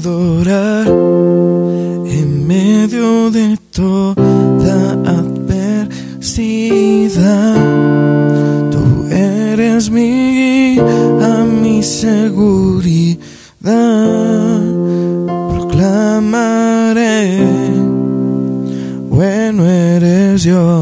adorar en medio de toda adversidad. Tú eres mi guía, mi seguridad. Proclamaré, bueno eres Dios.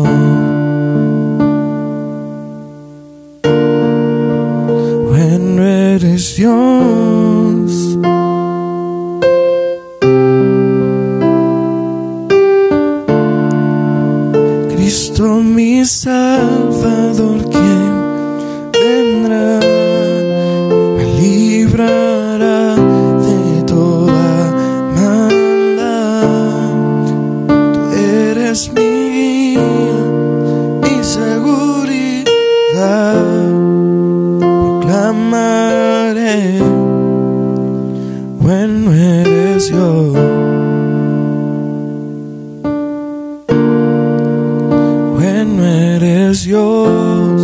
Dios.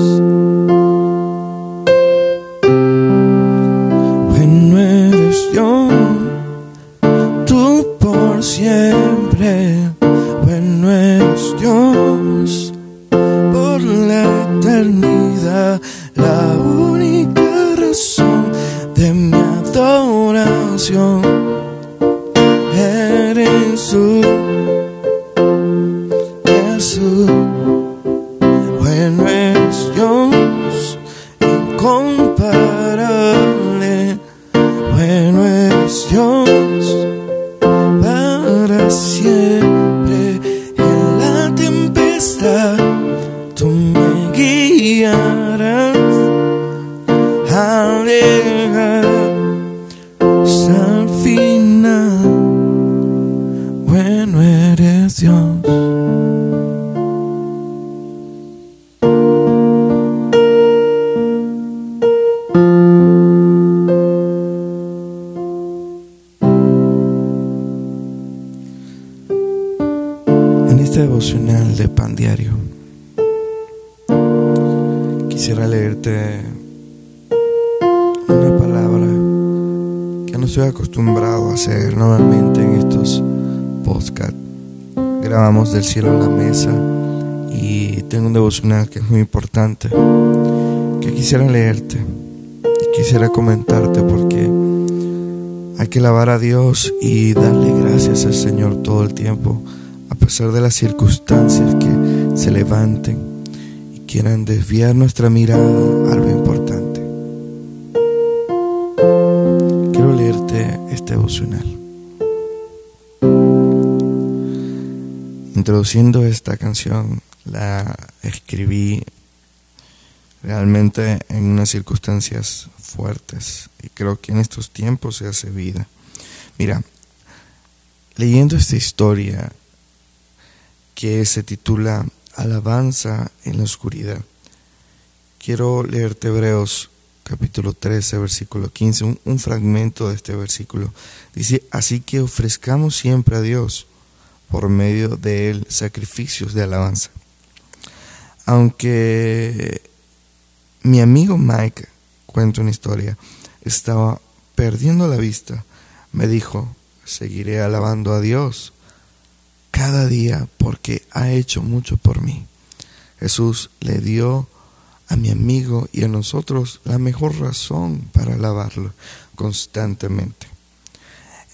Bueno eres Dios, tú por siempre. Bueno eres Dios, por la eternidad, de pan diario, quisiera leerte una palabra que no estoy acostumbrado a hacer normalmente en estos podcasts. Grabamos del cielo a la mesa y tengo un devocional que es muy importante que quisiera leerte y quisiera comentarte porque hay que alabar a Dios y darle gracias al Señor todo el tiempo a pesar de las circunstancias que se levanten y quieran desviar nuestra mirada a lo importante. Quiero leerte este devocional. Introduciendo esta canción, la escribí realmente en unas circunstancias fuertes y creo que en estos tiempos se hace vida. Mira, leyendo esta historia que se titula Alabanza en la oscuridad, quiero leerte Hebreos capítulo 13, versículo 15, un, fragmento de este versículo. Dice, así que ofrezcamos siempre a Dios por medio de él sacrificios de alabanza. Aunque mi amigo Mike, cuenta una historia, estaba perdiendo la vista, me dijo, seguiré alabando a Dios cada día porque ha hecho mucho por mí. Jesús le dio a mi amigo y a nosotros la mejor razón para alabarlo constantemente.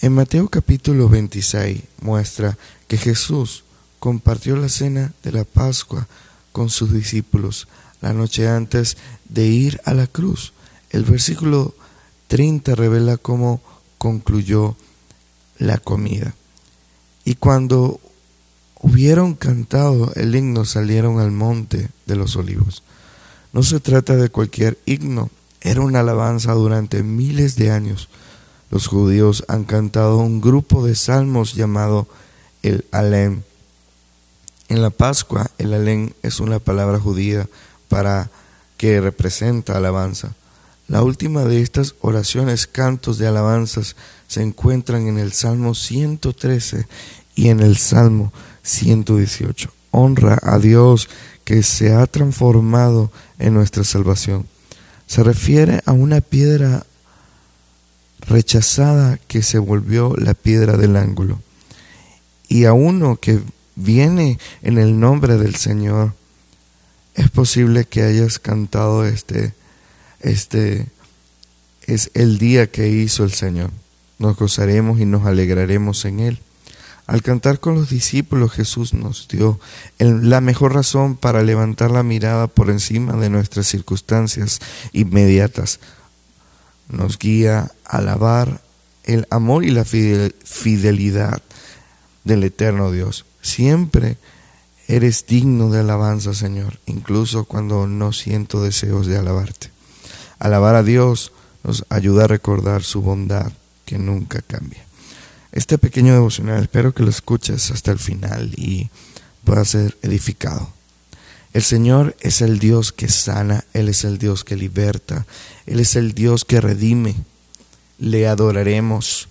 En Mateo capítulo 26 muestra que Jesús compartió la cena de la Pascua con sus discípulos la noche antes de ir a la cruz. El versículo 30 revela cómo concluyó la comida. Y cuando hubieron cantado el himno salieron al monte de los olivos. No se trata de cualquier himno, era una alabanza durante miles de años. Los judíos han cantado un grupo de salmos llamado el Alem. En la Pascua, el Alem es una palabra judía para que representa alabanza. La última de estas oraciones, cantos de alabanzas, se encuentran en el Salmo 113 y en el Salmo 118. Honra a Dios que se ha transformado en nuestra salvación. Se refiere a una piedra rechazada que se volvió la piedra del ángulo. Y a uno que viene en el nombre del Señor, es posible que hayas cantado este, este es el día que hizo el Señor. Nos gozaremos y nos alegraremos en él. Al cantar con los discípulos Jesús nos dio la mejor razón para levantar la mirada por encima de nuestras circunstancias inmediatas. Nos guía a alabar el amor y la fidelidad del eterno Dios. Siempre eres digno de alabanza, Señor, incluso cuando no siento deseos de alabarte. Alabar a Dios nos ayuda a recordar su bondad que nunca cambia este pequeño devocional. Espero que lo escuches hasta el final y puedas ser edificado. El Señor es el Dios que sana, Él es el Dios que liberta, Él es el Dios que redime. Le adoraremos.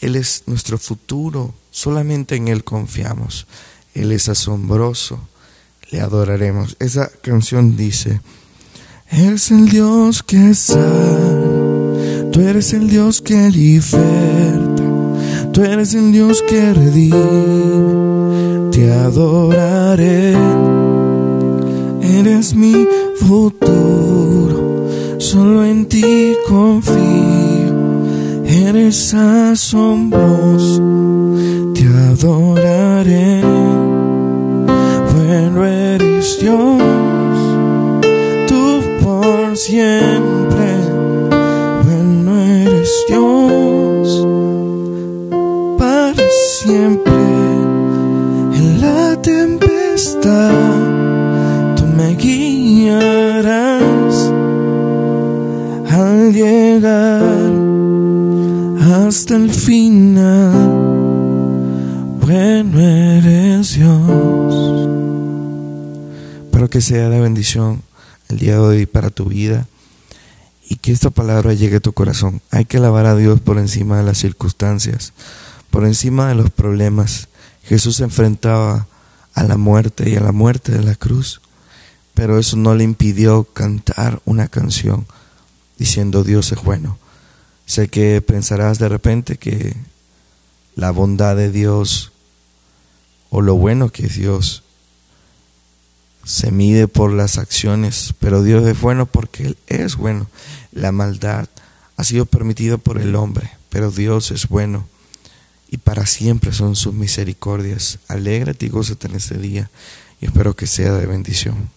Él es nuestro futuro, solamente en Él confiamos. Él es asombroso, le adoraremos. Esa canción dice, es el Dios que sana, tú eres el Dios que liberta. Tú eres el Dios que redime, te adoraré. Eres mi futuro, solo en ti confío. Eres asombroso, te adoraré. Bueno eres Dios, tú por siempre. Hasta el final. Bueno eres Dios. Espero que sea de bendición el día de hoy para tu vida y que esta palabra llegue a tu corazón. Hay que alabar a Dios por encima de las circunstancias por encima de los problemas. Jesús se enfrentaba a la muerte y a la muerte de la cruz, pero eso no le impidió cantar una canción diciendo Dios es bueno. Sé que pensarás de repente que la bondad de Dios o lo bueno que es Dios se mide por las acciones, pero Dios es bueno porque Él es bueno. La maldad ha sido permitida por el hombre, pero Dios es bueno y para siempre son sus misericordias. Alégrate y gózate en este día y espero que sea de bendición.